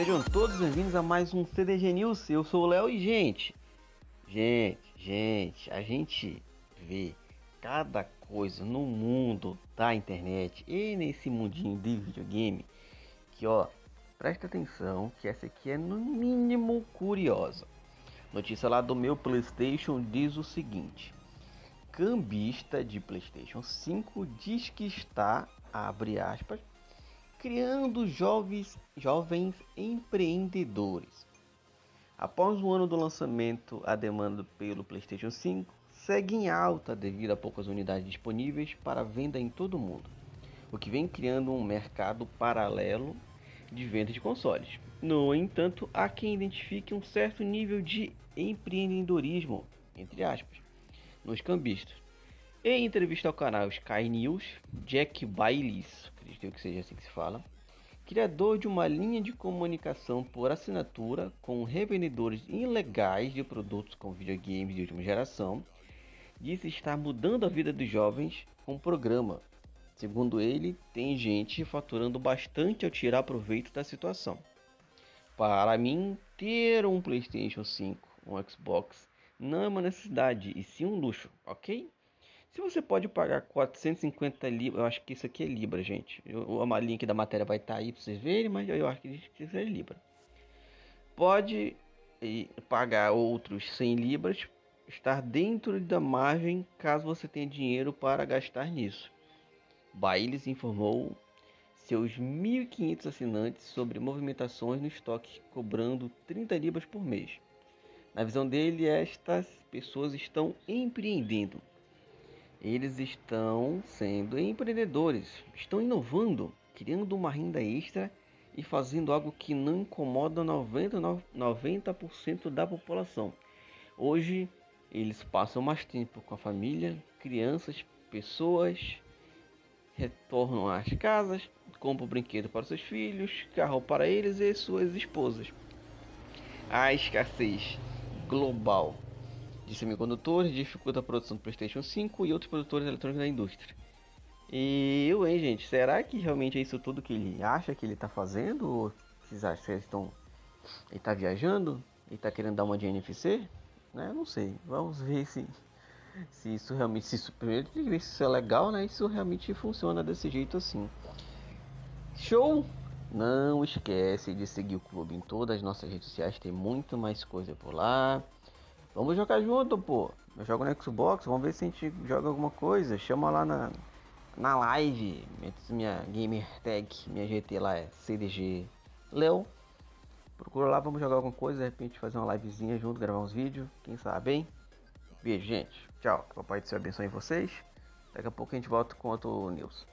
Sejam todos bem-vindos a mais um CDG News. Eu sou o Léo e, gente, gente, gente, a gente vê cada coisa no mundo da internet e nesse mundinho de videogame que, ó, presta atenção que essa aqui é no mínimo curiosa. Notícia lá do meu PlayStation diz o seguinte: cambista de PlayStation 5 diz que está, abre aspas, criando jovens, jovens empreendedores. Após o ano do lançamento, a demanda pelo PlayStation 5 segue em alta devido a poucas unidades disponíveis para venda em todo o mundo, o que vem criando um mercado paralelo de venda de consoles. No entanto, há quem identifique um certo nível de empreendedorismo, entre aspas, nos cambistas. Em entrevista ao canal Sky News, Jack Baileys, acredito que seja assim que se fala, criador de uma linha de comunicação por assinatura com revendedores ilegais de produtos com videogames de última geração, disse estar mudando a vida dos jovens com o programa. Segundo ele, tem gente faturando bastante ao tirar proveito da situação. Para mim, ter um PlayStation 5, um Xbox, não é uma necessidade e sim um luxo, ok? Se você pode pagar 450 libras, eu acho que isso aqui é libra, gente. Eu, a link da matéria vai estar tá aí para vocês verem, mas eu acho que isso é libra. Pode pagar outros 100 libras, estar dentro da margem caso você tenha dinheiro para gastar nisso. Bailes informou seus 1.500 assinantes sobre movimentações no estoque, cobrando 30 libras por mês. Na visão dele, estas pessoas estão empreendendo eles estão sendo empreendedores, estão inovando, criando uma renda extra e fazendo algo que não incomoda 90%, 90 da população. Hoje eles passam mais tempo com a família, crianças, pessoas, retornam às casas, compram brinquedo para seus filhos, carro para eles e suas esposas. A escassez global de semicondutores, dificulta a produção do PlayStation 5 e outros produtores eletrônicos da indústria. E eu, hein, gente, será que realmente é isso tudo que ele acha que ele está fazendo? Ou vocês acham que eles estão. Ele está viajando? Ele está querendo dar uma de NFC? Né? Não sei. Vamos ver se, se isso realmente. Se isso, primeiro, se isso é legal, né? Isso realmente funciona desse jeito assim. Show! Não esquece de seguir o clube em todas as nossas redes sociais, tem muito mais coisa por lá. Vamos jogar junto, pô. Eu jogo no Xbox, vamos ver se a gente joga alguma coisa. Chama lá na, na live. Minha gamer tag, minha GT lá é CDG Leo. Procura lá, vamos jogar alguma coisa. De repente fazer uma livezinha junto, gravar uns vídeos. Quem sabe, hein? Beijo, gente. Tchau. Que papai do céu abençoe vocês. Daqui a pouco a gente volta com outro news.